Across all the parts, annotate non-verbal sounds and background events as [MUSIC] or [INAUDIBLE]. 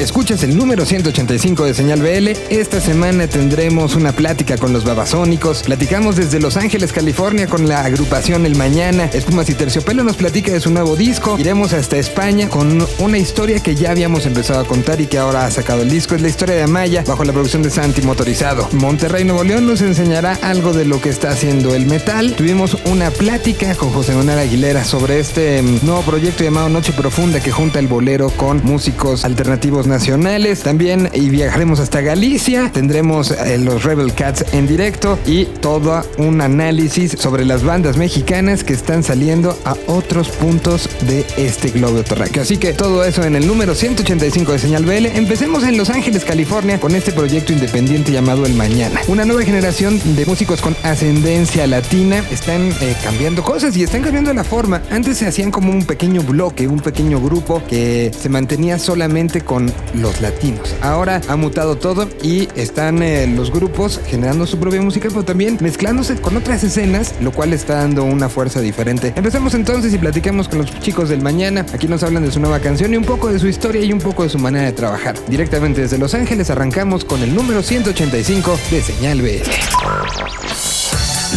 Escuchas el número 185 de Señal BL. Esta semana tendremos una plática con los babasónicos. Platicamos desde Los Ángeles, California, con la agrupación El Mañana. Espumas y Terciopelo nos platica de su nuevo disco. Iremos hasta España con una historia que ya habíamos empezado a contar y que ahora ha sacado el disco. Es la historia de Amaya bajo la producción de Santi Motorizado. Monterrey, Nuevo León nos enseñará algo de lo que está haciendo el metal. Tuvimos una plática con José Manuel Aguilera sobre este mm, nuevo proyecto llamado Noche Profunda que junta el bolero con músicos alternativos nacionales. También y viajaremos hasta Galicia. Tendremos eh, los Rebel Cats en directo y todo un análisis sobre las bandas mexicanas que están saliendo a otros puntos de este globo terráqueo. Así que todo eso en el número 185 de Señal BL. Empecemos en Los Ángeles, California, con este proyecto independiente llamado El Mañana. Una nueva generación de músicos con ascendencia latina están eh, cambiando cosas y están cambiando la forma. Antes se hacían como un pequeño bloque, un pequeño grupo que se mantenía solamente con los latinos. Ahora ha mutado todo y están eh, los grupos generando su propia música, pero también mezclándose con otras escenas, lo cual está dando una fuerza diferente. Empecemos entonces y platicamos con los chicos del mañana. Aquí nos hablan de su nueva canción y un poco de su historia y un poco de su manera de trabajar. Directamente desde Los Ángeles arrancamos con el número 185 de Señal BL.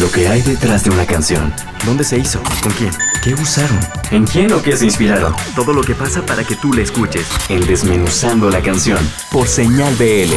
Lo que hay detrás de una canción. ¿Dónde se hizo? ¿Con quién? ¿Qué usaron? ¿En quién o qué se inspiraron? Todo lo que pasa para que tú la escuches. En Desmenuzando la canción. Por Señal BL.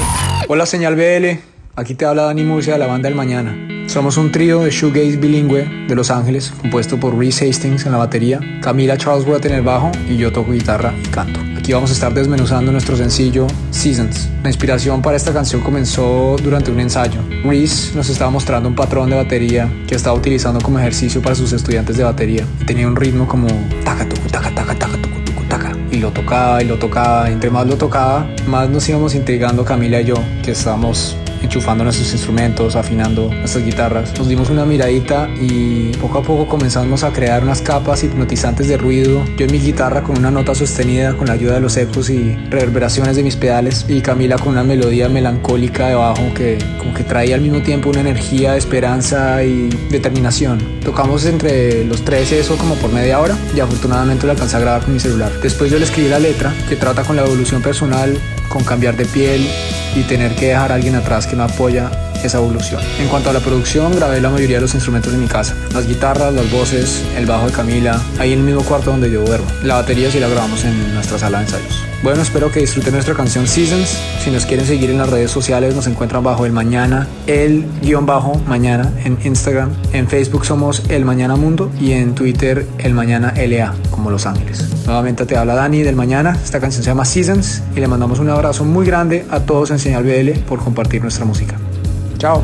Hola Señal BL. Aquí te habla Dani Murcia de la banda del Mañana. Somos un trío de shoegaze bilingüe de Los Ángeles, compuesto por Reese Hastings en la batería, Camila Charlesworth en el bajo y yo toco guitarra y canto. Aquí vamos a estar desmenuzando nuestro sencillo Seasons. La inspiración para esta canción comenzó durante un ensayo. Reese nos estaba mostrando un patrón de batería que estaba utilizando como ejercicio para sus estudiantes de batería. Tenía un ritmo como taca tucu taca taca taca tucu tucu taca y lo tocaba y lo tocaba. Entre más lo tocaba, más nos íbamos intrigando Camila y yo, que estábamos enchufando nuestros instrumentos, afinando nuestras guitarras. Nos dimos una miradita y poco a poco comenzamos a crear unas capas hipnotizantes de ruido. Yo en mi guitarra con una nota sostenida con la ayuda de los ecos y reverberaciones de mis pedales y Camila con una melodía melancólica de bajo que como que traía al mismo tiempo una energía esperanza y determinación. Tocamos entre los tres eso como por media hora y afortunadamente lo alcancé a grabar con mi celular. Después yo le escribí la letra que trata con la evolución personal, con cambiar de piel y tener que dejar a alguien atrás que no apoya esa evolución. En cuanto a la producción, grabé la mayoría de los instrumentos de mi casa. Las guitarras, las voces, el bajo de Camila, ahí en el mismo cuarto donde yo duermo. La batería sí la grabamos en nuestra sala de ensayos. Bueno, espero que disfruten nuestra canción Seasons. Si nos quieren seguir en las redes sociales, nos encuentran bajo el mañana, el guion bajo mañana en Instagram. En Facebook somos el mañana mundo y en Twitter el mañana LA, como Los Ángeles. Nuevamente te habla Dani del mañana. Esta canción se llama Seasons y le mandamos un abrazo muy grande a todos en Señal BL por compartir nuestra música. Chao.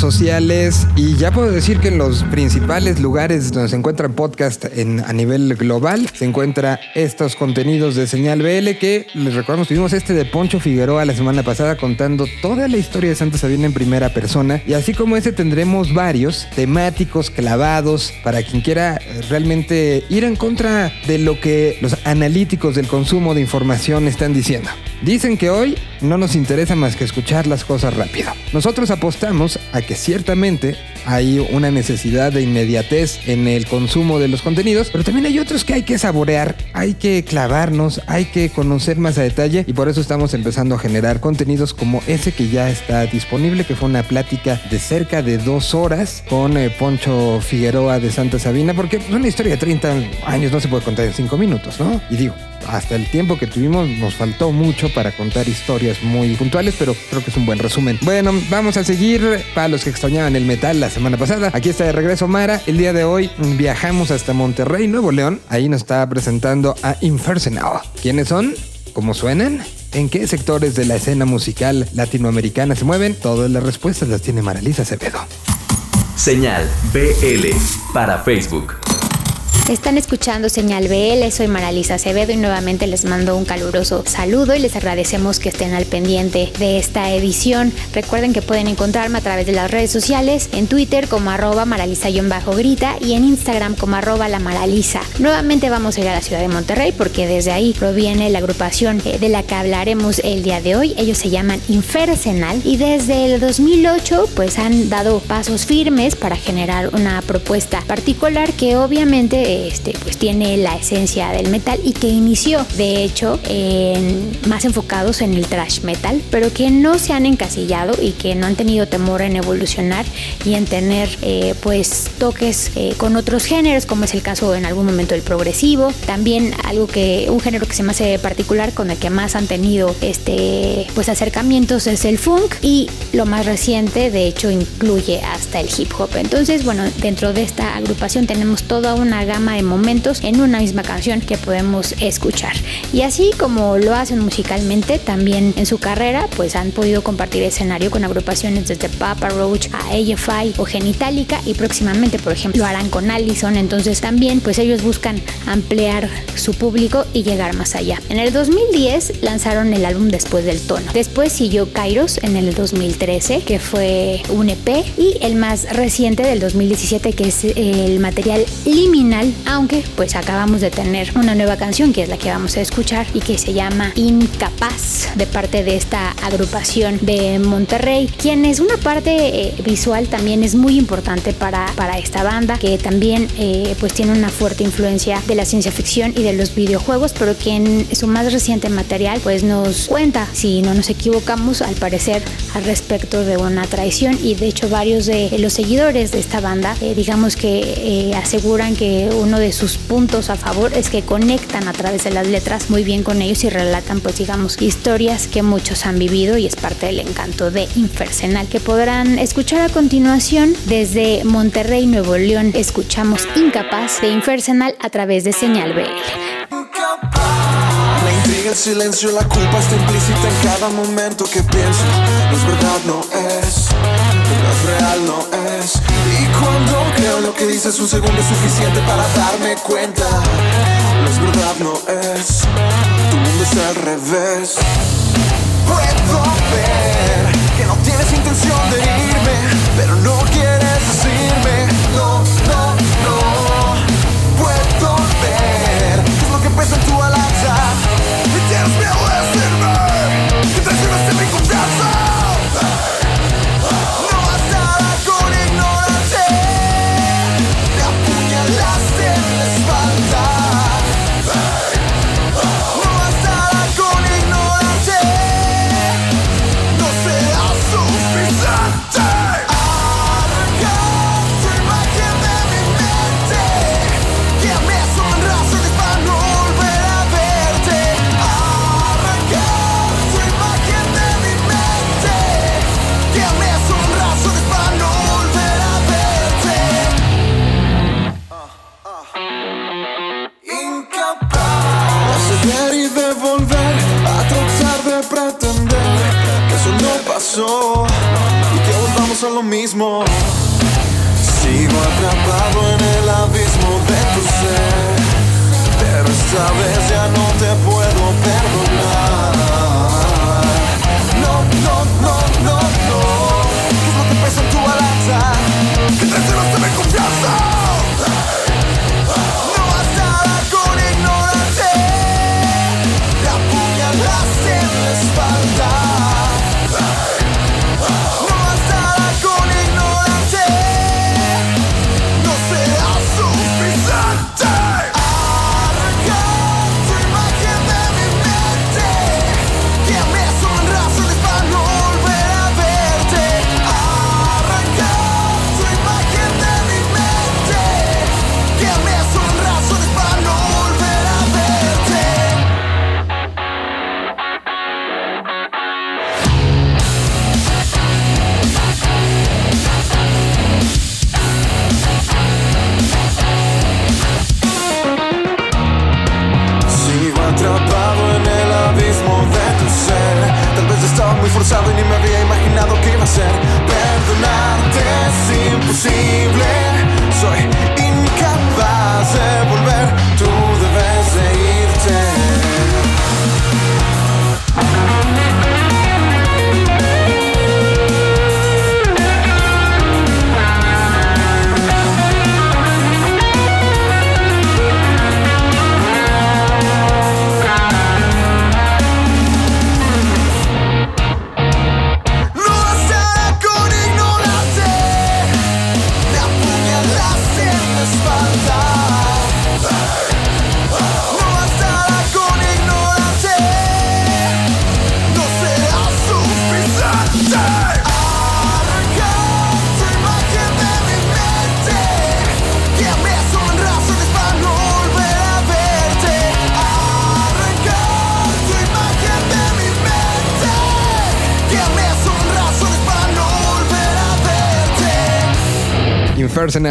sociales y ya puedo decir que en los principales lugares donde se encuentran podcast en, a nivel global se encuentra estos contenidos de Señal BL que les recordamos tuvimos este de Poncho Figueroa la semana pasada contando toda la historia de Santa Sabina en primera persona y así como ese tendremos varios temáticos clavados para quien quiera realmente ir en contra de lo que los analíticos del consumo de información están diciendo. Dicen que hoy no nos interesa más que escuchar las cosas rápido. Nosotros apostamos a que ciertamente hay una necesidad de inmediatez en el consumo de los contenidos, pero también hay otros que hay que saborear, hay que clavarnos, hay que conocer más a detalle y por eso estamos empezando a generar contenidos como ese que ya está disponible, que fue una plática de cerca de dos horas con eh, Poncho Figueroa de Santa Sabina, porque es una historia de 30 años no se puede contar en 5 minutos, ¿no? Y digo, hasta el tiempo que tuvimos nos faltó mucho para contar historias muy puntuales, pero creo que es un buen resumen. Bueno, vamos a seguir para los que extrañaban el metal la semana pasada. Aquí está de regreso Mara. El día de hoy viajamos hasta Monterrey, Nuevo León. Ahí nos está presentando a Infernal. ¿Quiénes son? ¿Cómo suenan? ¿En qué sectores de la escena musical latinoamericana se mueven? Todas las respuestas las tiene Maralisa Acevedo. Señal BL para Facebook. Están escuchando Señal BL, soy Maralisa Acevedo y nuevamente les mando un caluroso saludo y les agradecemos que estén al pendiente de esta edición. Recuerden que pueden encontrarme a través de las redes sociales, en Twitter como arroba maralisa-grita y en Instagram como arroba la. Nuevamente vamos a ir a la ciudad de Monterrey porque desde ahí proviene la agrupación eh, de la que hablaremos el día de hoy. Ellos se llaman Infersenal y desde el 2008 pues han dado pasos firmes para generar una propuesta particular que obviamente este, pues tiene la esencia del metal y que inició, de hecho, en, más enfocados en el thrash metal, pero que no se han encasillado y que no han tenido temor en evolucionar y en tener eh, pues toques eh, con otros géneros, como es el caso en algún momento del progresivo. También algo que, un género que se me hace particular con el que más han tenido este pues acercamientos es el funk y lo más reciente de hecho incluye hasta el hip hop. Entonces, bueno, dentro de esta agrupación tenemos toda una gama de momentos en una misma canción que podemos escuchar. Y así como lo hacen musicalmente, también en su carrera, pues han podido compartir escenario con agrupaciones desde Papa Roach a AFI o Genitalica y próximamente, por ejemplo, lo harán con Allison. Entonces también, pues ellos buscan ampliar su público y llegar más allá. En el 2010 lanzaron el álbum Después del Tono. Después siguió Kairos en el 2013, que fue un EP, y el más reciente del 2017, que es el material Liminal, aunque pues acabamos de tener una nueva canción que es la que vamos a escuchar y que se llama Incapaz de parte de esta agrupación de Monterrey, quien es una parte eh, visual también es muy importante para, para esta banda que también eh, pues tiene una fuerte influencia de la ciencia ficción y de los videojuegos, pero que en su más reciente material pues nos cuenta, si no nos equivocamos, al parecer al respecto de una traición. Y de hecho varios de los seguidores de esta banda eh, digamos que aseguran que uno de sus puntos a favor es que conectan a través de las letras muy bien con ellos y relatan pues digamos historias que muchos han vivido y es parte del encanto de Infersenal que podrán escuchar a continuación desde Monterrey, Nuevo León. Escuchamos Incapaz de Infersenal a través de Señal BL. Intriga el silencio, la culpa está implícita en cada momento que pienso. Es verdad, no es. Es real, no es. Lo que dices, un segundo es suficiente para darme cuenta. Es verdad, no es. Tu mundo es al revés. Puedo ver que no tienes intención de irme, pero no quieres decirme. Sigo atrapado en el abismo de tu ser, pero esta vez ya no te puedo perdonar.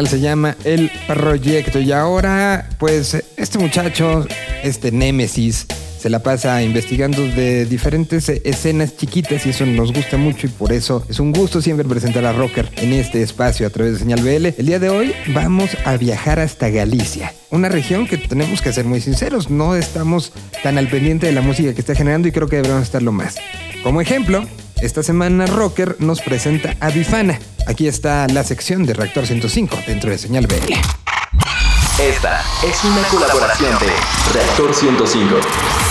Se llama el proyecto. Y ahora, pues, este muchacho, este Némesis, se la pasa investigando de diferentes escenas chiquitas y eso nos gusta mucho y por eso es un gusto siempre presentar a Rocker en este espacio a través de Señal BL. El día de hoy vamos a viajar hasta Galicia, una región que tenemos que ser muy sinceros, no estamos tan al pendiente de la música que está generando y creo que deberíamos estarlo más. Como ejemplo, esta semana Rocker nos presenta a Bifana. Aquí está la sección de Reactor 105 dentro de Señal BL. Esta es una colaboración de Reactor 105 en Señal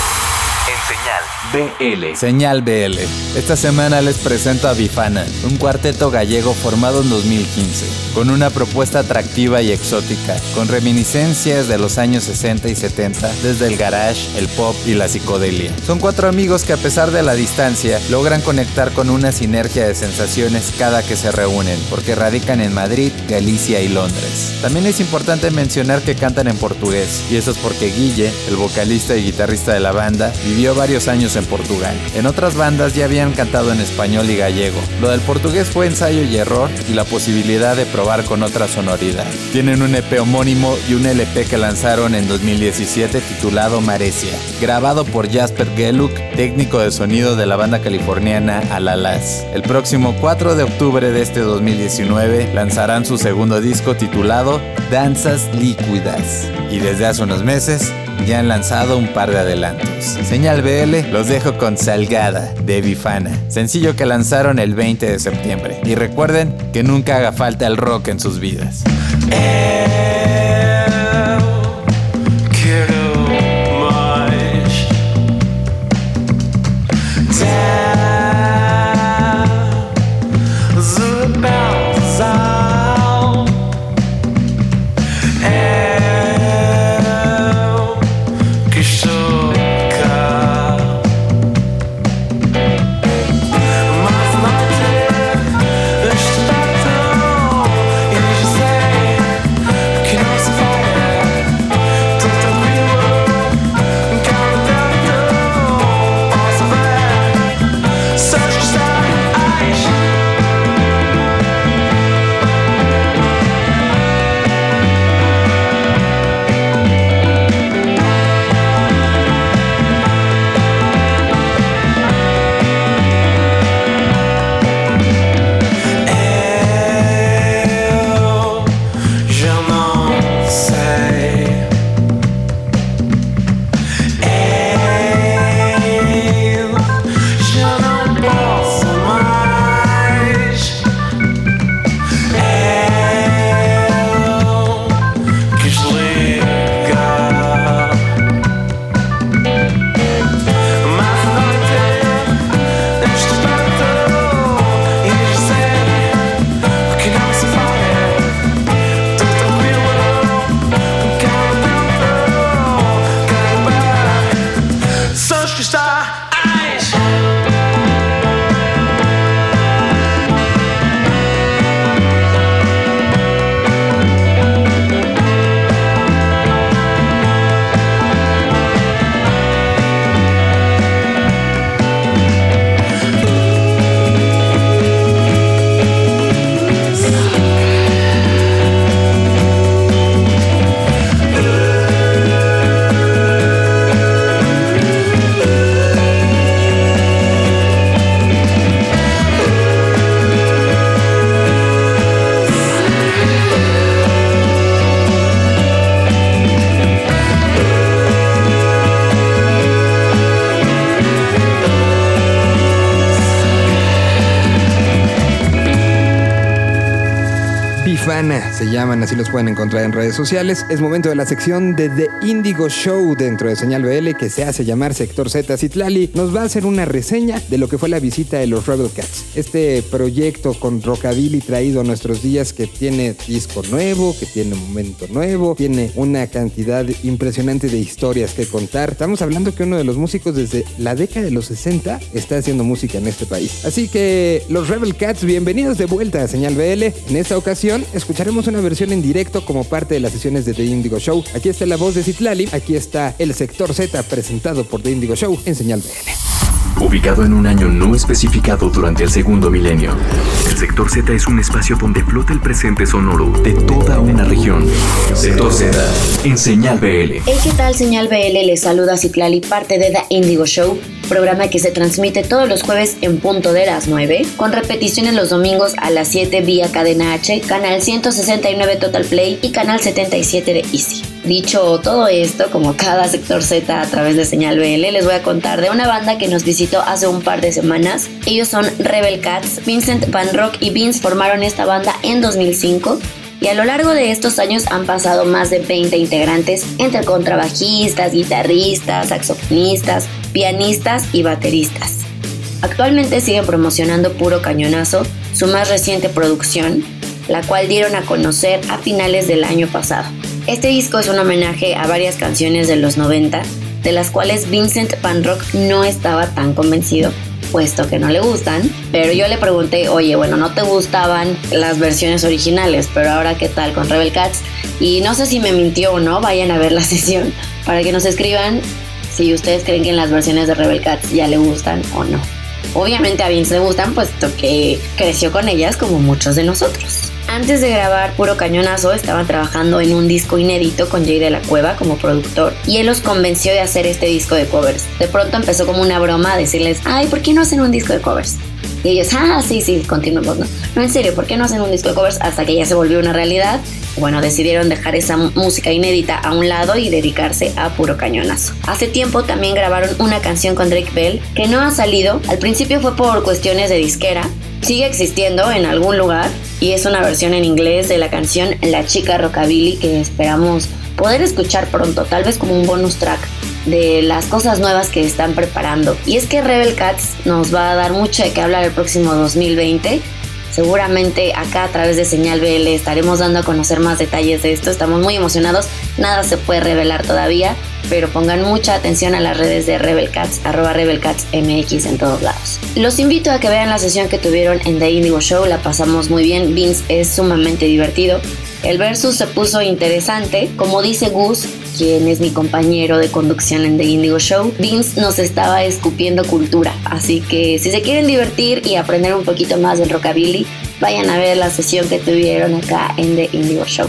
BL. Señal BL. Esta semana les presento a Bifana, un cuarteto gallego formado en 2015, con una propuesta atractiva y exótica, con reminiscencias de los años 60 y 70, desde el garage, el pop y la psicodelia. Son cuatro amigos que a pesar de la distancia logran conectar con una sinergia de sensaciones cada que se reúnen, porque radican en Madrid, Galicia y Londres. También es importante mencionar que cantan en portugués, y eso es porque Guille, el vocalista y guitarrista de la banda, vivió varios años en Portugal. En otras bandas ya habían cantado en español y gallego. Lo del portugués fue ensayo y error y la posibilidad de probar con otra sonoridad. Tienen un EP homónimo y un LP que lanzaron en 2017 titulado Maresia, grabado por Jasper Geluk, técnico de sonido de la banda californiana Alalas. El próximo 4 de octubre de este 2019 lanzarán su segundo disco titulado Danzas Líquidas. Y desde hace unos meses ya han lanzado un par de adelantos. Señal BL los dejo con Salgada de Bifana, sencillo que lanzaron el 20 de septiembre. Y recuerden que nunca haga falta el rock en sus vidas. Quero llaman, así los pueden encontrar en redes sociales. Es momento de la sección de The Indigo Show dentro de Señal BL que se hace llamar Sector Z. Citlali nos va a hacer una reseña de lo que fue la visita de los Rebel Cats. Este proyecto con rockabilly traído a nuestros días que tiene disco nuevo, que tiene momento nuevo, tiene una cantidad impresionante de historias que contar. Estamos hablando que uno de los músicos desde la década de los 60 está haciendo música en este país. Así que los Rebel Cats, bienvenidos de vuelta a Señal BL. En esta ocasión escucharemos una versión en directo como parte de las sesiones de The Indigo Show. Aquí está la voz de Citlali, aquí está el sector Z presentado por The Indigo Show en Señal BL. Ubicado en un año no especificado durante el segundo milenio, el sector Z es un espacio donde flota el presente sonoro de toda una región. Sector Z en Señal BL. Hey, ¿qué tal? Señal BL les saluda Citlali, parte de The Indigo Show, programa que se transmite todos los jueves en punto de las 9, con repeticiones los domingos a las 7 vía Cadena H, canal 169 Total Play y canal 77 de Easy. Dicho todo esto, como cada sector Z a través de Señal BL, les voy a contar de una banda que nos visitó hace un par de semanas. Ellos son Rebel Cats, Vincent Van Rock y Vince formaron esta banda en 2005 y a lo largo de estos años han pasado más de 20 integrantes entre contrabajistas, guitarristas, saxofonistas, pianistas y bateristas. Actualmente siguen promocionando Puro Cañonazo, su más reciente producción, la cual dieron a conocer a finales del año pasado. Este disco es un homenaje a varias canciones de los 90, de las cuales Vincent Van Rock no estaba tan convencido, puesto que no le gustan, pero yo le pregunté, oye, bueno, no te gustaban las versiones originales, pero ahora qué tal con Rebel Cats? Y no sé si me mintió o no, vayan a ver la [LAUGHS] sesión para que nos escriban si ustedes creen que en las versiones de Rebel Cats ya le gustan o no. Obviamente a Vince le gustan, puesto que creció con ellas como muchos de nosotros. Antes de grabar Puro Cañonazo estaban trabajando en un disco inédito con Jay de la Cueva como productor y él los convenció de hacer este disco de covers. De pronto empezó como una broma a decirles, ay, ¿por qué no hacen un disco de covers? Y ellos, ah, sí, sí, continuamos, ¿no? No, en serio, ¿por qué no hacen un disco de covers? Hasta que ya se volvió una realidad. Bueno, decidieron dejar esa música inédita a un lado y dedicarse a puro cañonazo. Hace tiempo también grabaron una canción con Drake Bell que no ha salido. Al principio fue por cuestiones de disquera. Sigue existiendo en algún lugar y es una versión en inglés de la canción La chica rockabilly que esperamos poder escuchar pronto, tal vez como un bonus track de las cosas nuevas que están preparando. Y es que Rebel Cats nos va a dar mucho de qué hablar el próximo 2020. Seguramente acá a través de Señal BL estaremos dando a conocer más detalles de esto. Estamos muy emocionados. Nada se puede revelar todavía, pero pongan mucha atención a las redes de Rebel Cats, arroba Rebel Cats MX en todos lados. Los invito a que vean la sesión que tuvieron en The Indigo Show. La pasamos muy bien. Vince es sumamente divertido. El versus se puso interesante. Como dice Gus, quien es mi compañero de conducción en The Indigo Show, Vince nos estaba escupiendo cultura. Así que si se quieren divertir y aprender un poquito más del rockabilly, vayan a ver la sesión que tuvieron acá en The Indigo Show.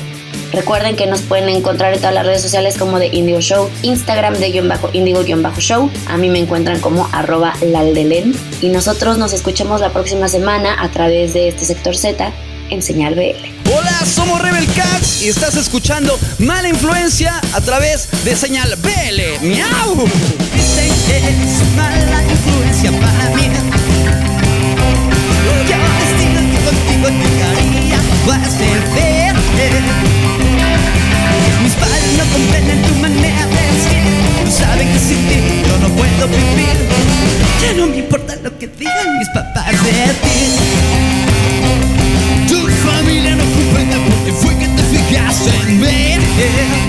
Recuerden que nos pueden encontrar en todas las redes sociales como The Indigo Show, Instagram de guion bajo Indigo guion bajo show. A mí me encuentran como arroba laldelen. Y nosotros nos escuchamos la próxima semana a través de este sector Z en Señal BL. Somos Rebel Cats y estás escuchando Mala Influencia a través de Señal BL. ¡Miau! Dicen que es mala influencia para mí. Yo destino que contigo llegaría a ser. Mis padres no comprenden tu manera de ser. No saben que sin ti yo no puedo vivir. Ya no me importa lo que digan mis papás de ti. Fijaste en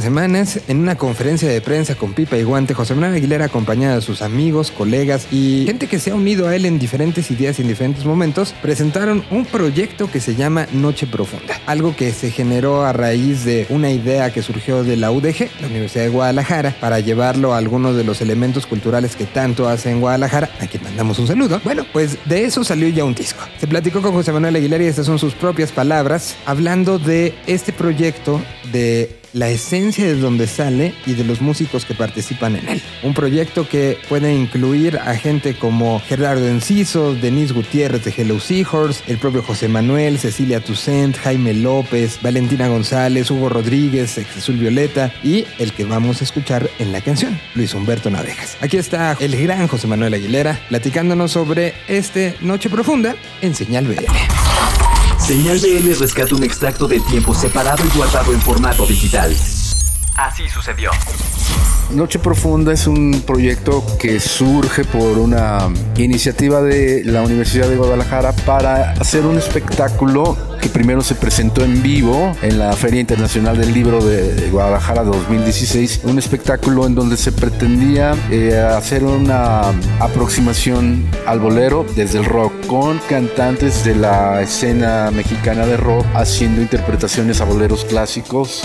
Semanas, en una conferencia de prensa con pipa y guante, José Manuel Aguilera, acompañado de sus amigos, colegas y gente que se ha unido a él en diferentes ideas y en diferentes momentos, presentaron un proyecto que se llama Noche Profunda. Algo que se generó a raíz de una idea que surgió de la UDG, la Universidad de Guadalajara, para llevarlo a algunos de los elementos culturales que tanto hace en Guadalajara, a quien mandamos un saludo. Bueno, pues de eso salió ya un disco. Se platicó con José Manuel Aguilera y estas son sus propias palabras, hablando de este proyecto de la esencia de donde sale y de los músicos que participan en él. Un proyecto que puede incluir a gente como Gerardo Enciso, Denise Gutiérrez de Hello Seahorse, el propio José Manuel, Cecilia Toussaint, Jaime López, Valentina González, Hugo Rodríguez, Jesús Violeta y el que vamos a escuchar en la canción, Luis Humberto Navejas. Aquí está el gran José Manuel Aguilera platicándonos sobre este Noche Profunda en Señal BL. Señal BL rescata un extracto de tiempo separado y guardado en formato digital. Así sucedió. Noche Profunda es un proyecto que surge por una iniciativa de la Universidad de Guadalajara para hacer un espectáculo que primero se presentó en vivo en la Feria Internacional del Libro de Guadalajara 2016, un espectáculo en donde se pretendía eh, hacer una aproximación al bolero desde el rock con cantantes de la escena mexicana de rock haciendo interpretaciones a boleros clásicos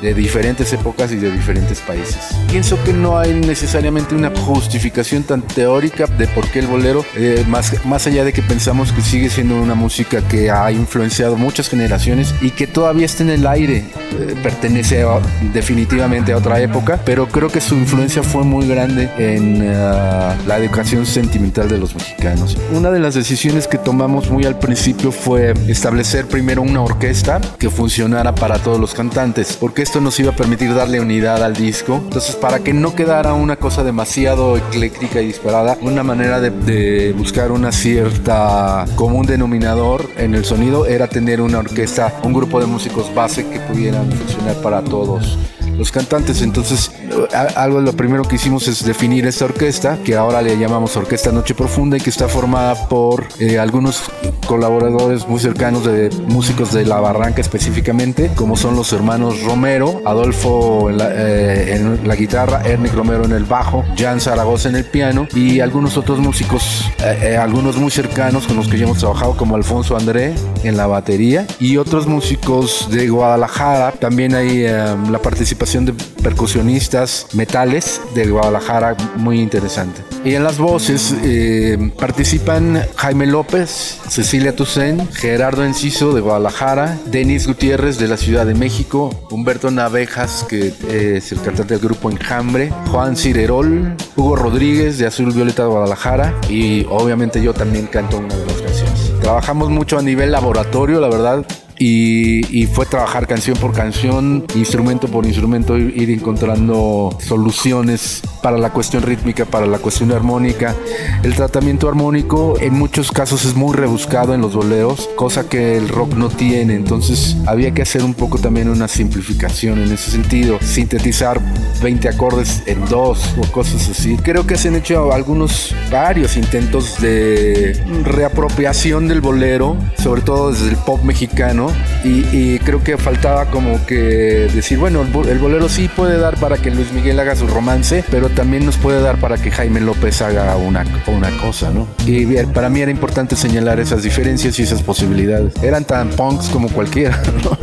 de diferentes épocas y de diferentes países. Pienso que no hay necesariamente una justificación tan teórica de por qué el bolero, eh, más, más allá de que pensamos que sigue siendo una música que ha influenciado muchas generaciones y que todavía está en el aire, eh, pertenece a- definitivamente a otra época, pero creo que su influencia fue muy grande en ah, la educación sentimental de los mexicanos. Una de las decisiones que tomamos muy al principio fue establecer primero una orquesta que funcionara para todos los cantantes, porque esto nos iba a permitir darle unidad al disco. Entonces, para que no quedara una cosa demasiado ecléctica y disparada, una manera de, de buscar una cierta común denominador en el sonido era tener una orquesta, un grupo de músicos base que pudieran funcionar para todos los cantantes. Entonces, algo lo primero que hicimos es definir esta orquesta, que ahora le llamamos Orquesta Noche Profunda y que está formada por eh, algunos colaboradores muy cercanos de músicos de La Barranca específicamente, como son los hermanos Romero, Adolfo en la, eh, guitarra, Ernick Romero en el bajo, Jan Zaragoza en el piano y algunos otros músicos, eh, algunos muy cercanos con los que ya hemos trabajado, como Alfonso André en la batería y otros músicos de Guadalajara. También hay la participación de percusionistas metales de Guadalajara muy interesante. Y en las voces eh, participan Jaime López, Cecilia Toussaint, Gerardo Enciso de Guadalajara, Denis Gutiérrez de la Ciudad de México, Humberto Navejas, que es el cantante del grupo Enjambre, Juan Cirerol, Hugo Rodríguez de Azul Violeta de Guadalajara y obviamente yo también canto una de las canciones. Trabajamos mucho a nivel laboratorio, la verdad. Y, fue trabajar canción por canción, instrumento por instrumento, ir, encontrando soluciones para la cuestión rítmica, para la cuestión armónica. El tratamiento armónico en muchos casos es muy rebuscado en los boleros, cosa que el rock no tiene, entonces había que hacer un poco también una simplificación en ese sentido, sintetizar 20 acordes en dos o cosas así. Creo que se han hecho algunos, varios intentos de reapropiación del bolero, sobre todo desde el pop mexicano, y, y, creo que faltaba como que decir, bueno, el bolero sí puede dar para que Luis Miguel haga su romance, pero también nos puede dar para que Jaime López haga una, una cosa, ¿no? Y para mí era importante señalar esas diferencias y esas posibilidades. Eran tan punks como cualquiera, [LAUGHS] ¿no?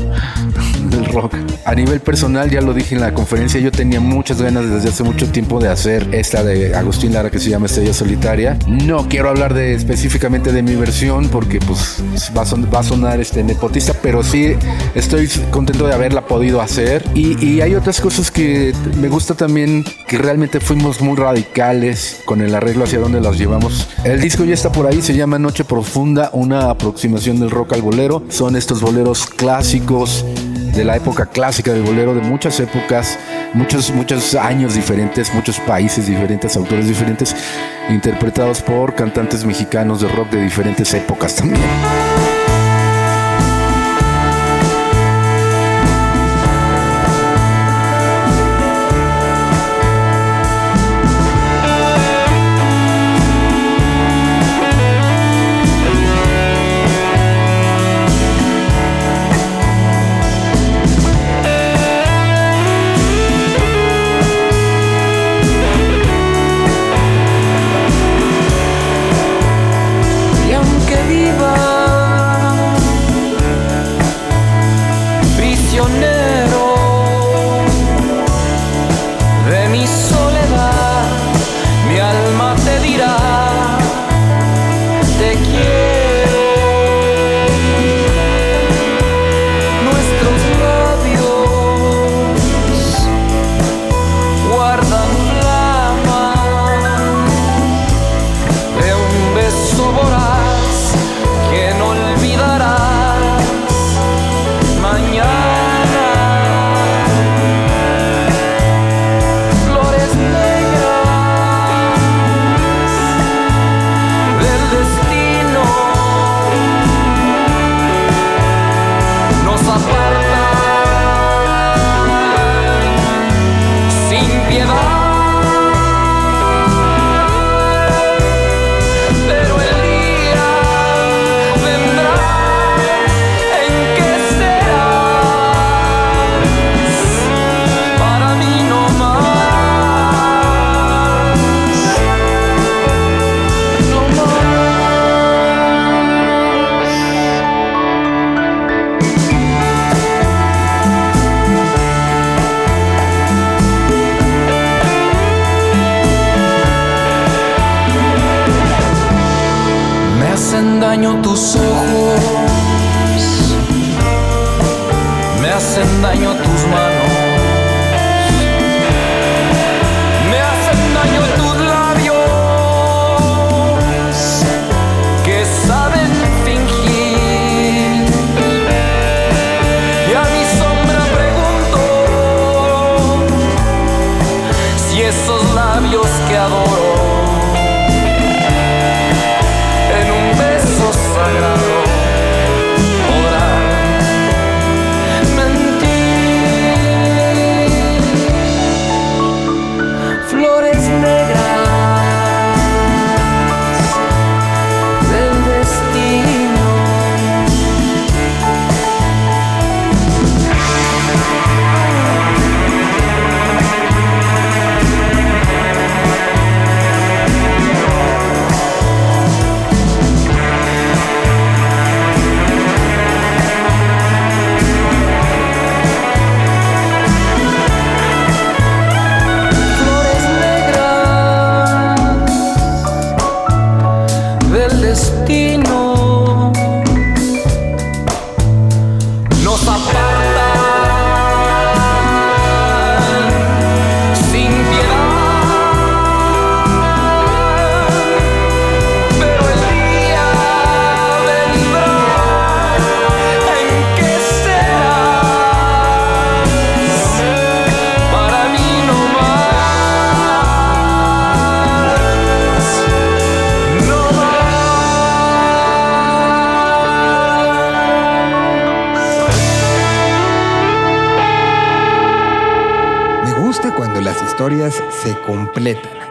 Rock. A nivel personal, ya lo dije en la conferencia, yo tenía muchas ganas desde hace mucho tiempo de hacer esta de Agustín Lara que se llama Estrella Solitaria. No quiero hablar de específicamente de mi versión porque pues va a, son, va a sonar este nepotista, pero sí estoy contento de haberla podido hacer. Y, y, hay otras cosas que me gusta también, que realmente fuimos muy radicales con el arreglo hacia donde las llevamos. El disco ya está por ahí, se llama Noche Profunda, una aproximación del rock al bolero. Son estos boleros clásicos de la época clásica del bolero, de muchas épocas, muchos, muchos años diferentes, muchos países diferentes, autores diferentes, interpretados por cantantes mexicanos de rock de diferentes épocas también.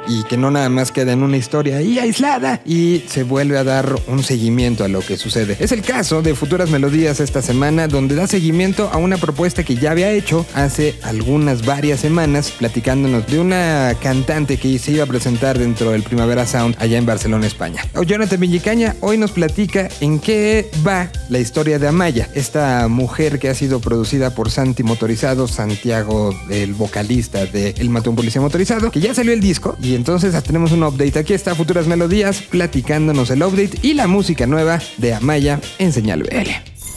Y que no nada más queda en una historia ahí aislada y se vuelve a dar un seguimiento a lo que sucede. Es el caso de Futuras Melodías esta semana donde da seguimiento a una propuesta que ya había hecho hace algunas varias semanas platicándonos de una cantante que se iba a presentar dentro del Primavera Sound allá en Barcelona, España. Jonathan Villicaña hoy nos platica en qué va la historia de Amaya, esta mujer que ha sido producida por Santi Motorizado, Santiago, el vocalista de El Matón Policía Motorizado, que ya salió el disco y entonces tenemos un update. Aquí está Futuras Melodías platicándonos el update y la música nueva de Amaya en Señal BL.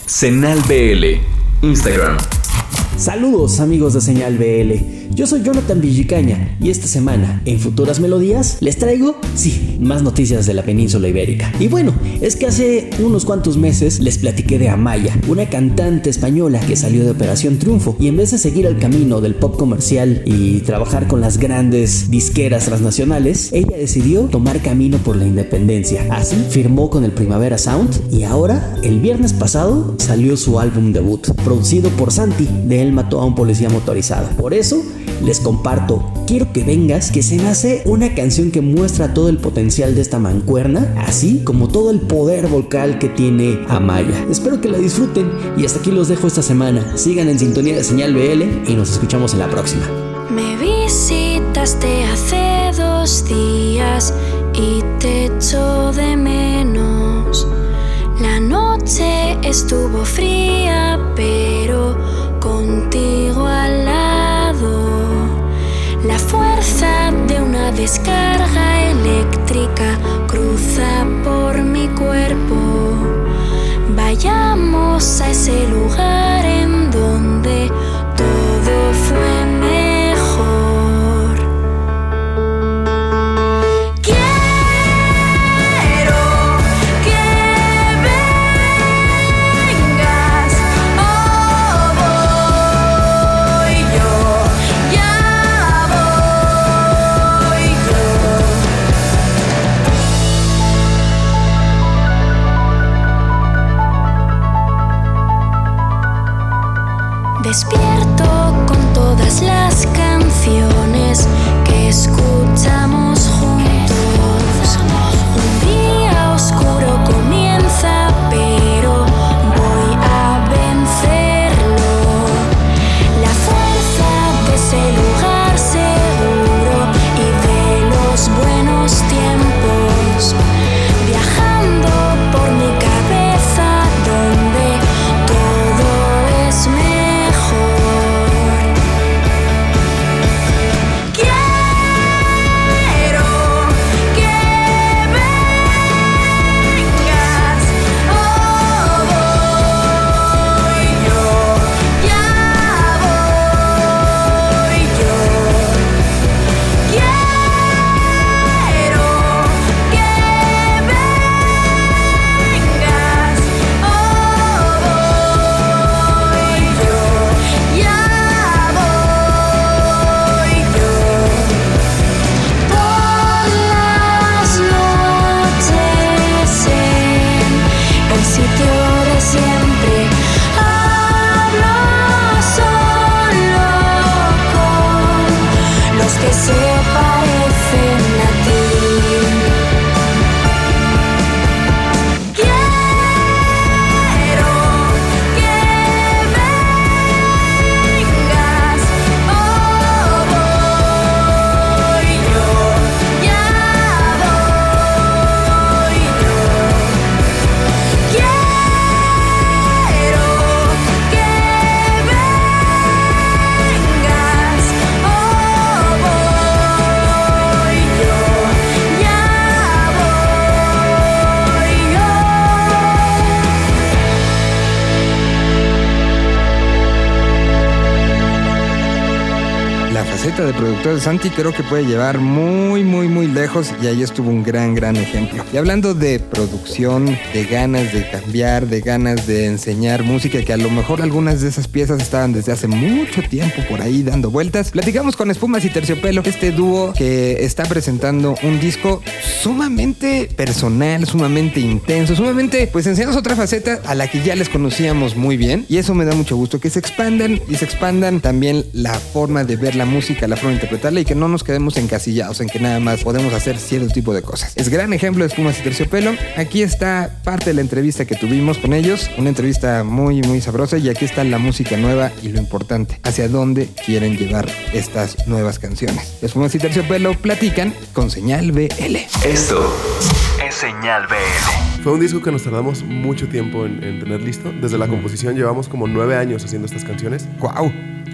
Señal BL. Instagram. Saludos amigos de Señal BL. Yo soy Jonathan Villicaña y esta semana en Futuras Melodías les traigo, sí, más noticias de la península ibérica. Y bueno, es que hace unos cuantos meses les platiqué de Amaya, una cantante española que salió de Operación Triunfo y en vez de seguir el camino del pop comercial y trabajar con las grandes disqueras transnacionales, ella decidió tomar camino por la independencia. Así firmó con el Primavera Sound y ahora, el viernes pasado, salió su álbum debut, producido por Santi, de Él mató a un policía motorizado. Por eso, les comparto Quiero que vengas, que se nace una canción que muestra todo el potencial de esta mancuerna, así como todo el poder vocal que tiene Amaya. Espero que la disfruten y hasta aquí los dejo esta semana. Sigan en sintonía de señal BL y nos escuchamos en la próxima. Me visitaste hace dos días y te echo de menos. La noche estuvo fría, pero contigo de una descarga eléctrica cruza por mi cuerpo. Vayamos a ese lugar en donde todo fue de Santi creo que puede llevar muy, muy, muy lejos y ahí estuvo un gran, gran ejemplo. Y hablando de producción, de ganas de cambiar, de ganas de enseñar música, que a lo mejor algunas de esas piezas estaban desde hace mucho tiempo por ahí dando vueltas, platicamos con Espumas y Terciopelo, este dúo que está presentando un disco sumamente personal, sumamente intenso, sumamente, pues enseñamos otra faceta a la que ya les conocíamos muy bien y eso me da mucho gusto, que se expandan y se expandan también la forma de ver la música, la forma de interpretarla y que no nos quedemos encasillados en que nada más podemos hacer cierto tipo de cosas. Es gran ejemplo de espumas y terciopelo. Aquí está parte de la entrevista que tuvimos con ellos, una entrevista muy, muy sabrosa y aquí está la música nueva y lo importante, hacia dónde quieren llevar estas nuevas canciones. Espumas y terciopelo platican con señal BL. Esto es Señal BL. Fue un disco que nos tardamos mucho tiempo en, en tener listo. Desde la composición llevamos como nueve años haciendo estas canciones. ¡Wow!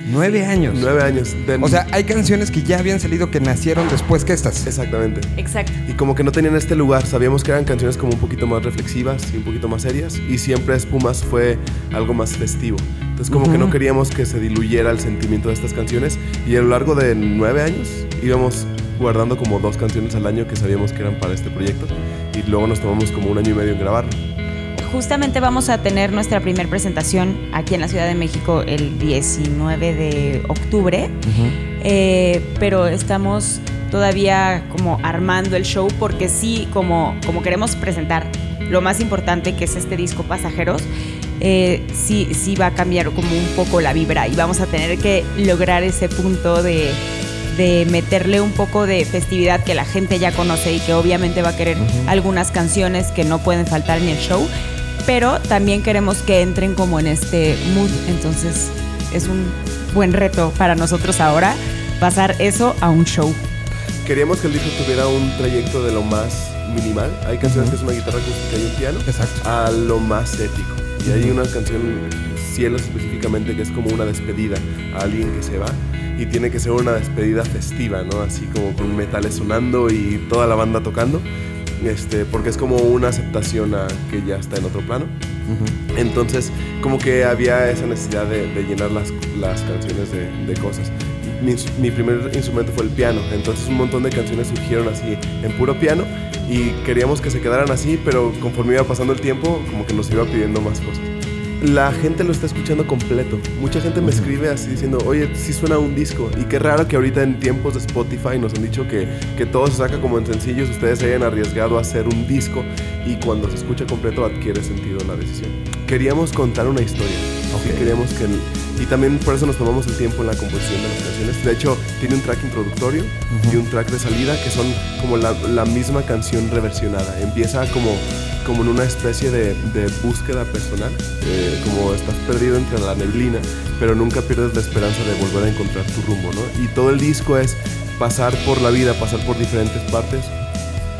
Nueve años. Nueve años. De- O sea, hay canciones que ya habían salido que nacieron después que estas. Exactamente. Exacto. Y como que no tenían este lugar, sabíamos que eran canciones como un poquito más reflexivas y un poquito más serias. Y siempre Espumas fue algo más festivo. Entonces como que no queríamos que se diluyera el sentimiento de estas canciones. Y a lo largo de nueve años íbamos guardando como dos canciones al año que sabíamos que eran para este proyecto. Y luego nos tomamos como un año y medio en grabarlo. Justamente vamos a tener nuestra primera presentación aquí en la Ciudad de México el 19 de octubre, Eh, pero estamos todavía como armando el show porque sí, como, como queremos presentar lo más importante que es este disco Pasajeros, eh, sí, sí va a cambiar como un poco la vibra y vamos a tener que lograr ese punto de, de meterle un poco de festividad que la gente ya conoce y que obviamente va a querer algunas canciones que no pueden faltar en el show, pero también queremos que entren como en este mood, entonces es un buen reto para nosotros ahora pasar eso a un show. Queríamos que el disco tuviera un trayecto de lo más minimal. Hay canciones que es una guitarra acústica y un piano. Exacto. A lo más épico. Y hay una canción, Cielos específicamente, que es como una despedida a alguien que se va. Y tiene que ser una despedida festiva, ¿no? Así como con metales sonando y toda la banda tocando. Este, porque es como una aceptación a que ya está en otro plano. Entonces, como que había esa necesidad de, de llenar las, las canciones de, de cosas. Mi, mi primer instrumento fue el piano, entonces un montón de canciones surgieron así en puro piano y queríamos que se quedaran así, pero conforme iba pasando el tiempo, como que nos iba pidiendo más cosas. La gente lo está escuchando completo. Mucha gente me escribe así diciendo, oye, sí suena un disco. Y qué raro que ahorita en tiempos de Spotify nos han dicho que, que todo se saca como en sencillos, ustedes se hayan arriesgado a hacer un disco y cuando se escucha completo adquiere sentido la decisión. Queríamos contar una historia. Sí, queríamos que... y también por eso nos tomamos el tiempo en la composición de las canciones. De hecho, tiene un track introductorio y un track de salida que son como la, la misma canción reversionada. Empieza como, como en una especie de, de búsqueda personal, eh, como estás perdido entre la neblina, pero nunca pierdes la esperanza de volver a encontrar tu rumbo, ¿no? Y todo el disco es pasar por la vida, pasar por diferentes partes,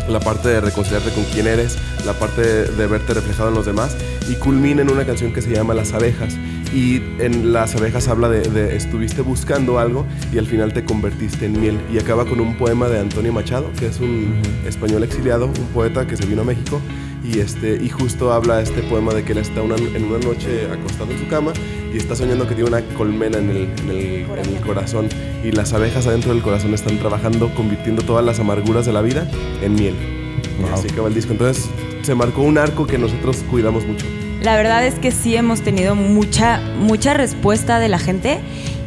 la parte de reconciliarte con quién eres, la parte de, de verte reflejado en los demás y culmina en una canción que se llama Las abejas. Y en Las abejas habla de, de estuviste buscando algo y al final te convertiste en miel. Y acaba con un poema de Antonio Machado que es un español exiliado, un poeta que se vino a México y, este, y justo habla este poema de que él está una- en una noche acostado en su cama y está soñando que tiene una colmena en el, en el- en el corazón y las abejas adentro del corazón están trabajando convirtiendo todas las amarguras de la vida en miel. Así acaba el disco. Entonces se marcó un arco que nosotros cuidamos mucho. La verdad es que sí hemos tenido mucha, mucha respuesta de la gente.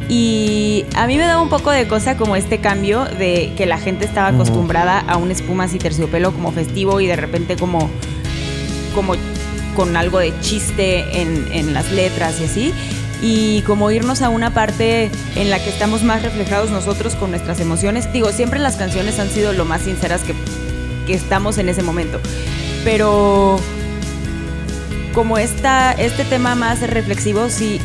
Y a mí me daba un poco de cosa como este cambio de que la gente estaba acostumbrada a un espumas y terciopelo como festivo y de repente como, como con algo de chiste en, en las letras y así. Y como irnos a una parte en la que estamos más reflejados nosotros con nuestras emociones. Digo, siempre las canciones han sido lo más sinceras que, que estamos en ese momento. Pero como esta, este tema más reflexivo, sí,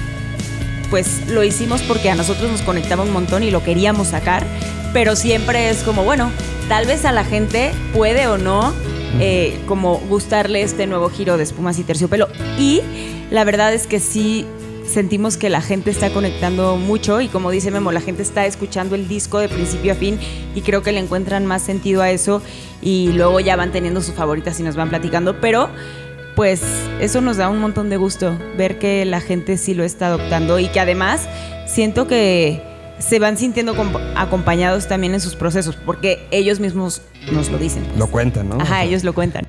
pues lo hicimos porque a nosotros nos conectaba un montón y lo queríamos sacar, pero siempre es como, bueno, tal vez a la gente puede o no eh, como gustarle este nuevo giro de espumas y terciopelo. Y la verdad es que sí sentimos que la gente está conectando mucho y como dice Memo, la gente está escuchando el disco de principio a fin y creo que le encuentran más sentido a eso y luego ya van teniendo sus favoritas y nos van platicando, pero pues eso nos da un montón de gusto ver que la gente sí lo está adoptando y que además siento que se van sintiendo comp- acompañados también en sus procesos porque ellos mismos nos lo dicen. Lo cuentan, ¿no? Ajá, ellos lo cuentan.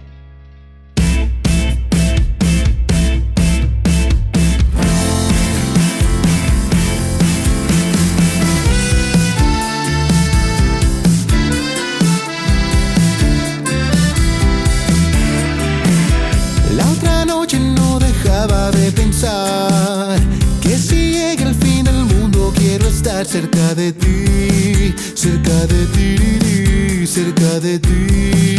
Cerca de ti, cerca de ti, cerca de ti.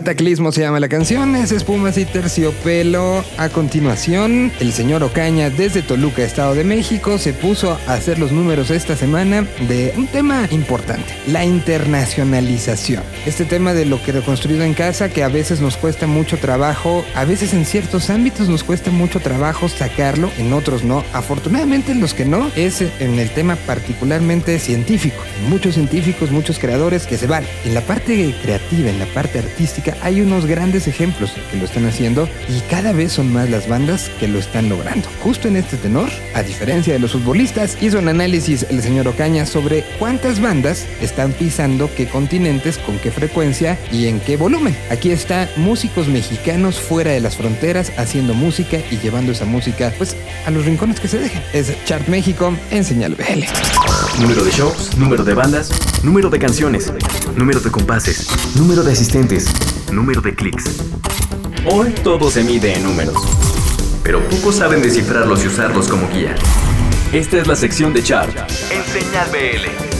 Cataclismo se llama la canción, es Espumas y Terciopelo. A continuación, el señor Ocaña desde Toluca, Estado de México, se puso a hacer los números esta semana de un tema importante, la internacionalización. Este tema de lo que reconstruido en casa, que a veces nos cuesta mucho trabajo, a veces en ciertos ámbitos nos cuesta mucho trabajo sacarlo, en otros no. Afortunadamente en los que no, es en el tema particularmente científico. Muchos científicos, muchos creadores que se van. En la parte creativa, en la parte artística, hay unos grandes ejemplos que lo están haciendo y cada vez son más las bandas que lo están logrando. Justo en este tenor, a diferencia de los futbolistas, hizo un análisis el señor Ocaña sobre cuántas bandas están pisando qué continentes, con qué frecuencia y en qué volumen. Aquí está músicos mexicanos fuera de las fronteras haciendo música y llevando esa música pues a los rincones que se dejen. Es Chart México en Señal BL. Número de shows, número de bandas, número de canciones, número de compases, número de asistentes, número de clics. Hoy todo se mide en números, pero pocos saben descifrarlos y usarlos como guía. Esta es la sección de chart en Señal BL.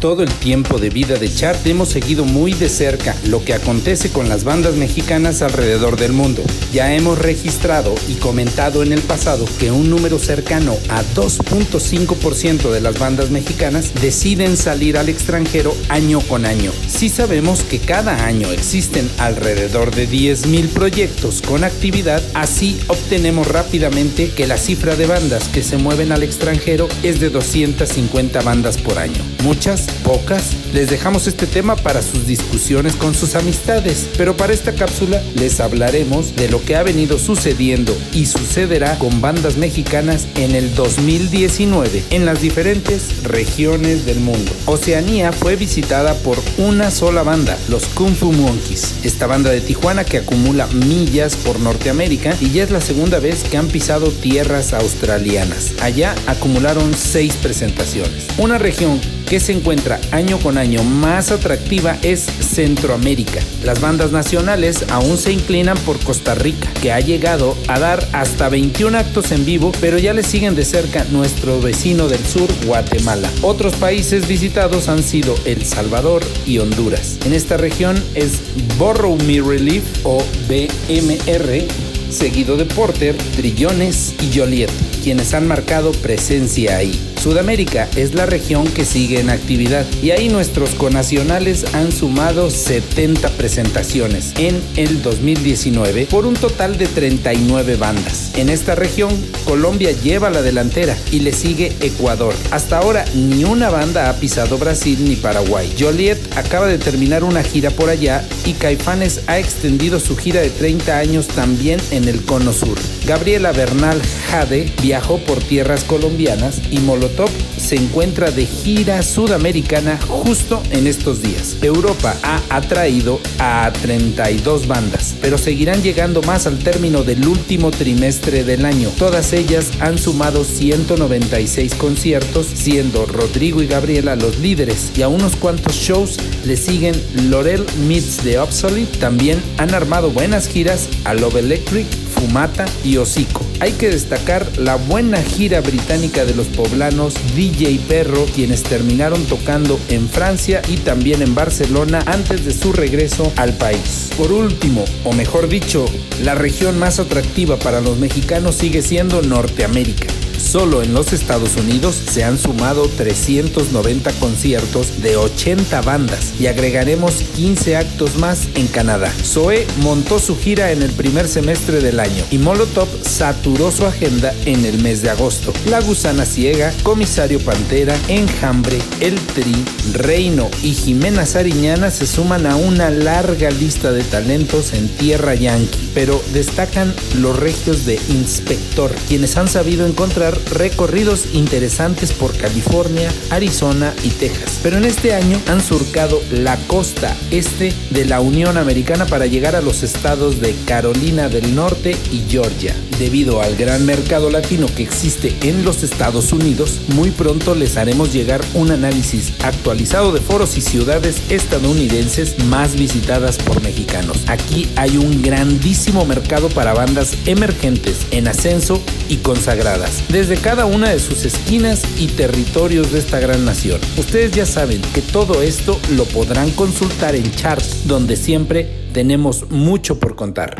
Todo el tiempo de vida de Chart hemos seguido muy de cerca lo que acontece con las bandas mexicanas alrededor del mundo. Ya hemos registrado y comentado en el pasado que un número cercano a 2.5% de las bandas mexicanas deciden salir al extranjero año con año. Sí sabemos que cada año existen alrededor de 10.000 proyectos con actividad, así obtenemos rápidamente que la cifra de bandas que se mueven al extranjero es de 250 bandas por año. Muchas pocas, les dejamos este tema para sus discusiones con sus amistades, pero para esta cápsula les hablaremos de lo que ha venido sucediendo y sucederá con bandas mexicanas en el 2019 en las diferentes regiones del mundo. Oceanía fue visitada por una sola banda, los Kung Fu Monkeys, esta banda de Tijuana que acumula millas por Norteamérica y ya es la segunda vez que han pisado tierras australianas. Allá acumularon seis presentaciones. Una región que se encuentra año con año más atractiva es Centroamérica. Las bandas nacionales aún se inclinan por Costa Rica, que ha llegado a dar hasta 21 actos en vivo, pero ya le siguen de cerca nuestro vecino del sur, Guatemala. Otros países visitados han sido El Salvador y Honduras. En esta región es Borrow Me Relief o BMR, seguido de Porter, Trillones y Joliet, quienes han marcado presencia ahí. Sudamérica es la región que sigue en actividad y ahí nuestros conacionales han sumado 70 presentaciones en el 2019 por un total de 39 bandas. En esta región, Colombia lleva la delantera y le sigue Ecuador. Hasta ahora ni una banda ha pisado Brasil ni Paraguay. Joliet acaba de terminar una gira por allá y Caifanes ha extendido su gira de 30 años también en el Cono Sur. Gabriela Bernal Jade viajó por tierras colombianas y Molotov se encuentra de gira sudamericana justo en estos días. Europa ha atraído a 32 bandas, pero seguirán llegando más al término del último trimestre del año. Todas ellas han sumado 196 conciertos, siendo Rodrigo y Gabriela los líderes y a unos cuantos shows le siguen Laurel Meets the Obsolete. También han armado buenas giras a Love Electric, Fumata y Hocico. Hay que destacar la buena gira británica de los poblanos DJ Perro, quienes terminaron tocando en Francia y también en Barcelona antes de su regreso al país. Por último, o mejor dicho, la región más atractiva para los mexicanos sigue siendo Norteamérica. Solo en los Estados Unidos se han sumado 390 conciertos de 80 bandas y agregaremos 15 actos más en Canadá. Zoe montó su gira en el primer semestre del año y Molotov saturó su agenda en el mes de agosto. La Gusana Ciega, Comisario Pantera, Enjambre, El Tri, Reino y Jimena Sariñana se suman a una larga lista de talentos en tierra yankee, pero destacan los regios de Inspector, quienes han sabido encontrar recorridos interesantes por California, Arizona y Texas. Pero en este año han surcado la costa este de la Unión Americana para llegar a los estados de Carolina del Norte y Georgia. Debido al gran mercado latino que existe en los Estados Unidos, muy pronto les haremos llegar un análisis actualizado de foros y ciudades estadounidenses más visitadas por mexicanos. Aquí hay un grandísimo mercado para bandas emergentes, en ascenso y consagradas, desde cada una de sus esquinas y territorios de esta gran nación. Ustedes ya saben que todo esto lo podrán consultar en Chart, donde siempre tenemos mucho por contar.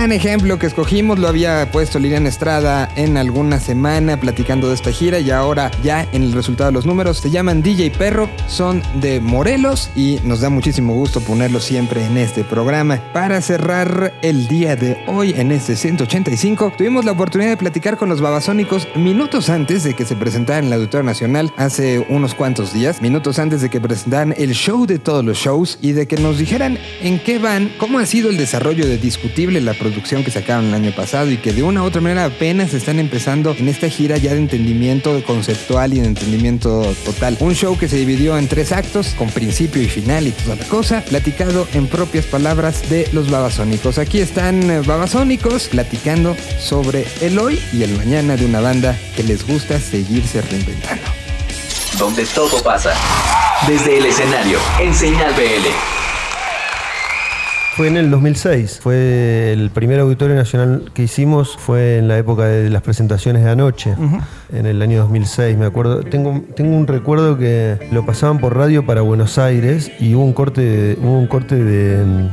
Gran ejemplo que escogimos, lo había puesto Liliana Estrada en alguna semana platicando de esta gira y ahora ya en el resultado de los números se llaman DJ Perro, son de Morelos y nos da muchísimo gusto ponerlos siempre en este programa. Para cerrar el día de hoy en este 185, tuvimos la oportunidad de platicar con los babasónicos minutos antes de que se presentaran en la Auditorio Nacional hace unos cuantos días, minutos antes de que presentaran el show de todos los shows y de que nos dijeran en qué van, cómo ha sido el desarrollo de Discutible, la producción que sacaron el año pasado y que de una u otra manera apenas están empezando en esta gira ya de entendimiento conceptual y de entendimiento total. Un show que se dividió en tres actos, con principio y final y toda la cosa, platicado en propias palabras de los babasónicos. Aquí están eh, babasónicos platicando sobre el hoy y el mañana de una banda que les gusta seguirse reinventando. Donde todo pasa. Desde el escenario, en Señal BL. Fue en el 2006, fue el primer auditorio nacional que hicimos, fue en la época de las presentaciones de anoche, en el año 2006, me acuerdo. Tengo, tengo un recuerdo que lo pasaban por radio para Buenos Aires y hubo un corte, hubo un corte de,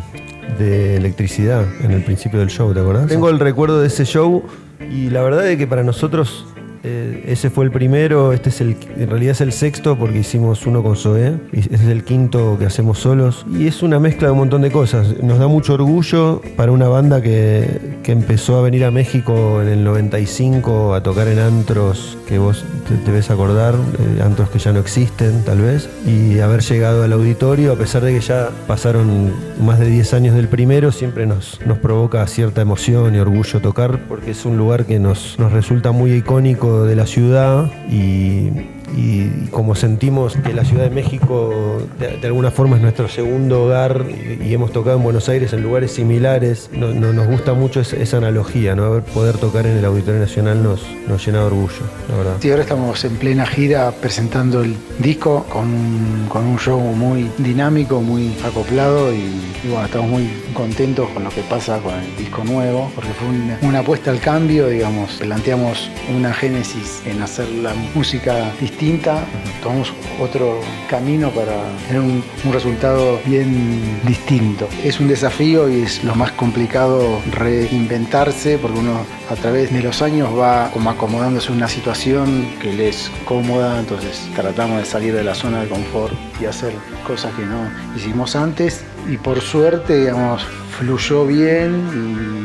de electricidad en el principio del show, ¿te acordás? Tengo el recuerdo de ese show y la verdad es que para nosotros eh, ese fue el primero, este es el, en realidad es el sexto porque hicimos uno con Zoé, ese es el quinto que hacemos solos. Y es una mezcla de un montón de cosas. Nos da mucho orgullo para una banda que, que empezó a venir a México en el 95 a tocar en antros que vos te, te ves acordar, eh, antros que ya no existen tal vez, y haber llegado al auditorio, a pesar de que ya pasaron más de 10 años del primero, siempre nos, nos provoca cierta emoción y orgullo tocar porque es un lugar que nos, nos resulta muy icónico de la ciudad y, y como sentimos que la Ciudad de México de, de alguna forma es nuestro segundo hogar y, hemos tocado en Buenos Aires en lugares similares, no- no- nos gusta mucho esa, analogía, ¿no? Poder tocar en el Auditorio Nacional nos, nos llena de orgullo, la verdad. Sí, ahora estamos en plena gira presentando el disco con con un show muy dinámico, muy acoplado y, y bueno, estamos muy contentos con lo que pasa con el disco nuevo, porque fue una, una apuesta al cambio, digamos, planteamos una génesis en hacer la música distinta, tomamos otro camino para tener un, un resultado bien distinto. Es un desafío y es lo más complicado reinventarse porque uno a través de los años va como acomodándose una situación que le es cómoda, entonces tratamos de salir de la zona de confort y hacer cosas que no hicimos antes y por suerte, digamos, fluyó bien y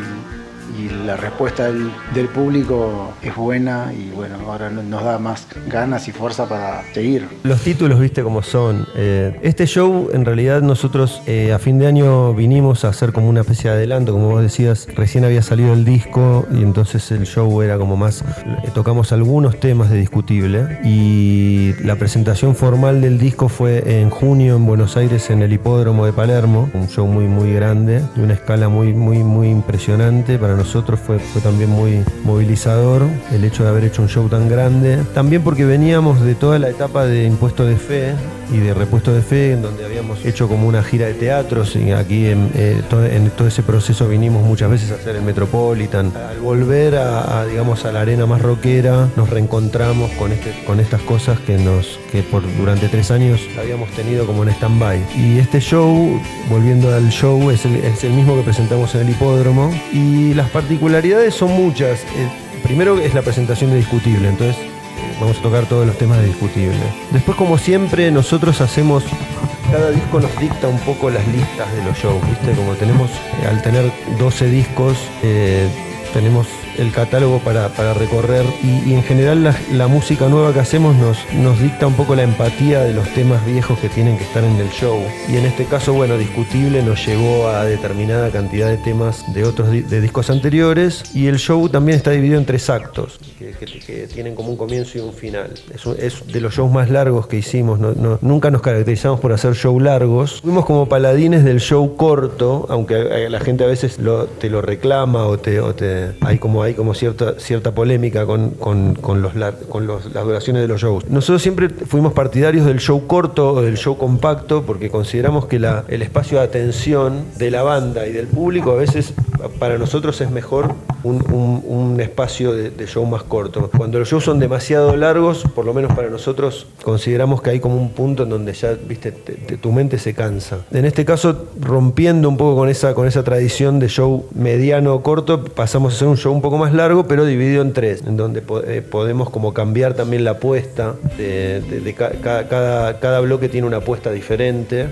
la respuesta del, público es buena y bueno, ahora no- nos da más ganas y fuerza para seguir. Los títulos, viste cómo son. Eh, este show, en realidad, nosotros eh, a fin de año vinimos a hacer como una especie de adelanto, como vos decías, recién había salido el disco y entonces el show era como más. eh, tocamos algunos temas de discutible y la presentación formal del disco fue en junio en Buenos Aires, en el hipódromo de Palermo, un show muy, muy grande, de una escala muy, muy, muy impresionante. Para nosotros fue, fue también muy movilizador el hecho de haber hecho un show tan grande. También porque veníamos de toda la etapa de impuesto de fe y de repuesto de fe, en donde habíamos hecho como una gira de teatros y aquí en, eh, todo, ese proceso vinimos muchas veces a hacer el Metropolitan. Al volver a, digamos, a la arena más rockera, nos reencontramos con, este, con estas cosas que, nos, que por, durante tres años habíamos tenido como en stand-by. Y este show, volviendo al show, es el, mismo que presentamos en el hipódromo y las particularidades son muchas. Eh, primero es la presentación de Discutible, entonces vamos a tocar todos los temas de Discutible. Después, como siempre, nosotros hacemos, cada disco nos dicta un poco las listas de los shows, ¿viste? Como tenemos, al tener 12 discos, eh, tenemos el catálogo para, para recorrer y, y en general la, la música nueva que hacemos nos, nos dicta un poco la empatía de los temas viejos que tienen que estar en el show. Y en este caso, bueno, Discutible nos llevó a determinada cantidad de temas de otros de discos anteriores y el show también está dividido en tres actos que, que- que tienen como un comienzo y un final. Es, un- es de los shows más largos que hicimos. no- no- nunca nos caracterizamos por hacer show largos. Fuimos como paladines del show corto, aunque eh, la gente a veces lo- te lo reclama o te, o te hay como hay como cierta, cierta polémica con, con, con los, con los- las duraciones de los shows. Nosotros siempre fuimos partidarios del show corto o del show compacto porque consideramos que el espacio de atención de la banda y del público a veces para nosotros es mejor un, un- un espacio de, de show más corto. Cuando los shows son demasiado largos, por lo menos para nosotros, consideramos que hay como un punto en donde ya, viste, te- te- tu mente se cansa. En este caso, rompiendo un poco con esa, con esa tradición de show mediano o corto, pasamos a hacer un show un poco más largo, pero dividido en tres, en donde po- eh, podemos como cambiar también la apuesta. De, de- de ca- ca- cada, cada bloque tiene una apuesta diferente.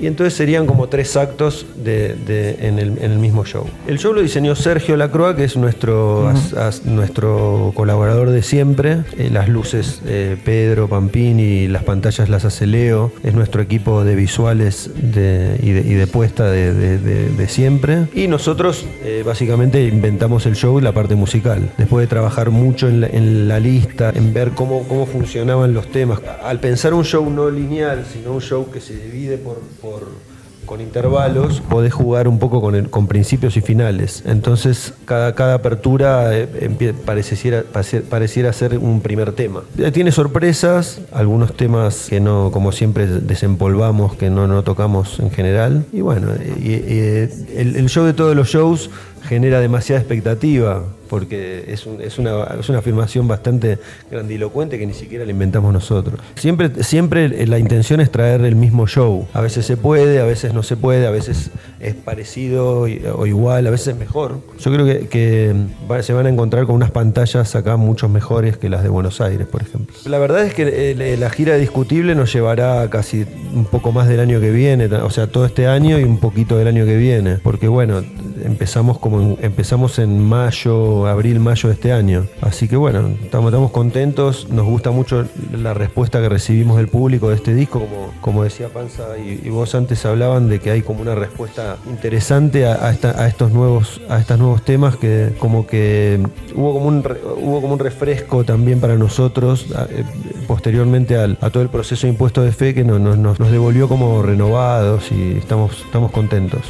Y entonces serían como tres actos en, el, en el mismo show. El show lo diseñó Sergio Lacroix, que es nuestro, as- as- nuestro colaborador de siempre. Eh, las luces eh, Pedro Pampini, las pantallas las hace Leo. Es nuestro equipo de visuales de- y, de, y de puesta de siempre. Y nosotros eh, básicamente inventamos el show y la parte musical. Después de trabajar mucho en la, en la lista, en ver cómo, cómo funcionaban los temas. Al pensar un show no lineal, sino un show que se divide por, por- con intervalos, podés jugar un poco con, el- con principios y finales. Entonces, cada, apertura eh, pareciera, pareciera ser un primer tema. Eh, Tiene sorpresas, algunos temas que no, como siempre, desempolvamos, que no, tocamos en general. Y bueno, eh, el, el show de todos los shows genera demasiada expectativa, porque es, un- es una, es una afirmación bastante grandilocuente que ni siquiera la inventamos nosotros. Siempre, siempre la intención es traer el mismo show. A veces se puede, a veces no se puede, a veces es parecido o igual, a veces es mejor. Yo creo que, que se van a encontrar con unas pantallas acá mucho mejores que las de Buenos Aires, por ejemplo. La verdad es que eh, la gira discutible nos llevará casi un poco más del año que viene, o sea, todo este año y un poquito del año que viene, porque bueno, empezamos como en- empezamos en mayo, abril, mayo de este año. Así que bueno, estamos, estamos contentos, nos gusta mucho la respuesta que recibimos del público de este disco, como, como decía Panza y, vos antes hablaban de que hay como una respuesta interesante a, esta- a estos nuevos a estos nuevos temas que como que hubo como un hubo como un refresco también para nosotros eh, posteriormente al- a todo el proceso de impuesto de fe que nos- nos devolvió como renovados y estamos, estamos contentos.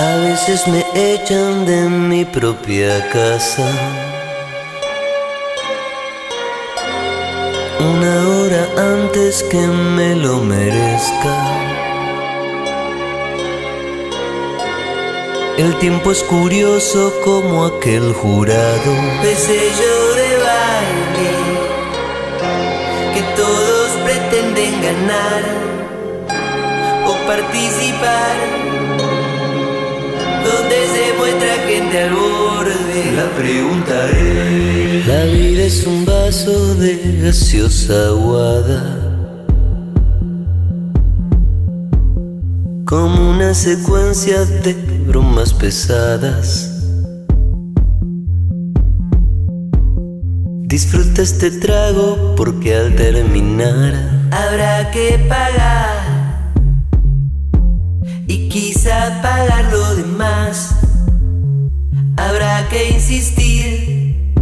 A veces me echan de mi propia casa. Una hora antes que me lo merezca. El tiempo es curioso como aquel jurado de sello de baile que todos pretenden ganar o participar se muestra gente al borde. La pregunta es: La vida es un vaso de gaseosa aguada. Como una secuencia de bromas pesadas. Disfruta este trago porque al terminar habrá que pagar y quizá pagar lo demás. Habrá que insistir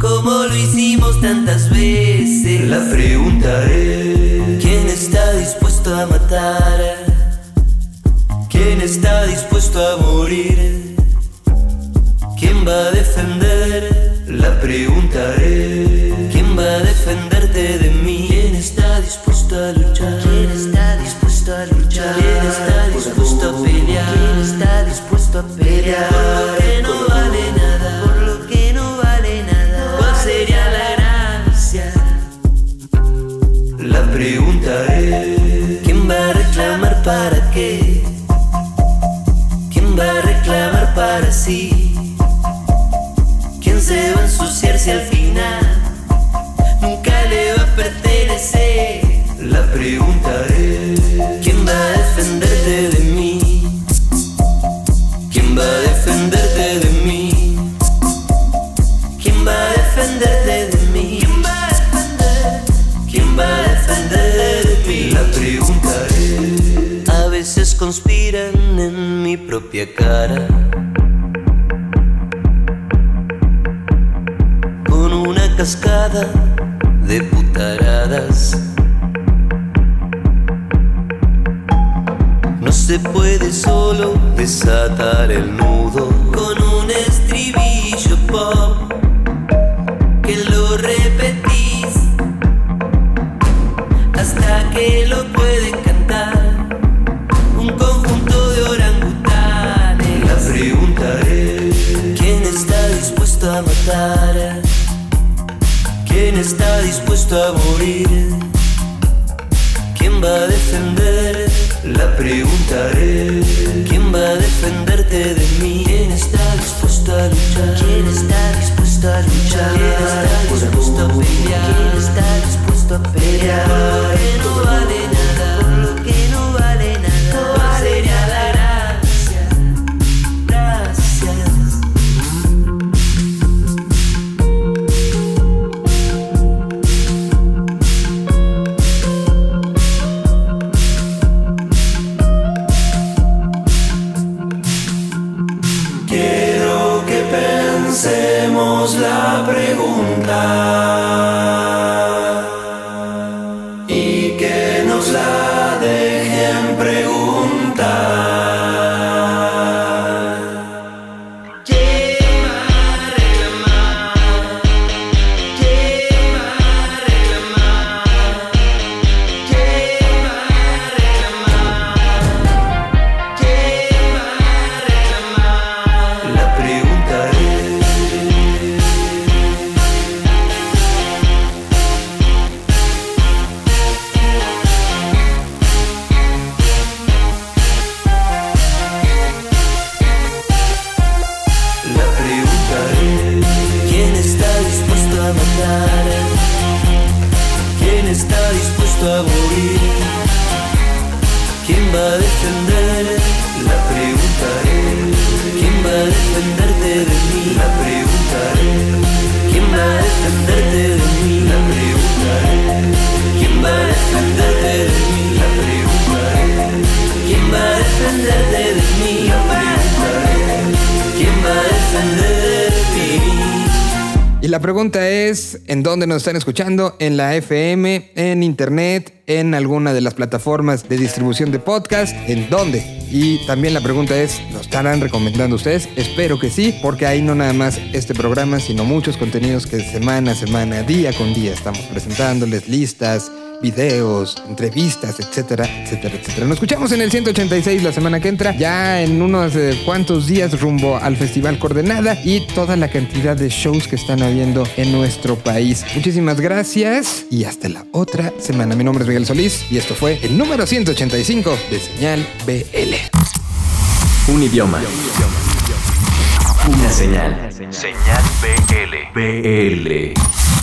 como lo hicimos tantas veces. La pregunta es: ¿quién está dispuesto a matar? ¿Quién está dispuesto a morir? ¿Quién va a defender? La pregunta es: ¿quién va a defenderte de mí? Pensemos la pregunta es, ¿en dónde nos están escuchando? ¿En la FM? ¿En Internet? ¿En alguna de las plataformas de distribución de podcast? ¿En dónde? Y también la pregunta es, ¿lo estarán recomendando ustedes? Espero que sí, porque ahí no nada más este programa, sino muchos contenidos que semana a semana, día con día estamos presentándoles, listas, videos, entrevistas, etcétera, etcétera, etcétera. Nos escuchamos en el 186 la semana que entra, ya en unos eh, cuantos días rumbo al Festival Coordenada y toda la cantidad de shows que están habiendo en nuestro país. Muchísimas gracias y hasta la otra semana. Mi nombre es Miguel Solís y esto fue el número 185 de Señal BL. Un idioma. Una señal. Señal BL. BL.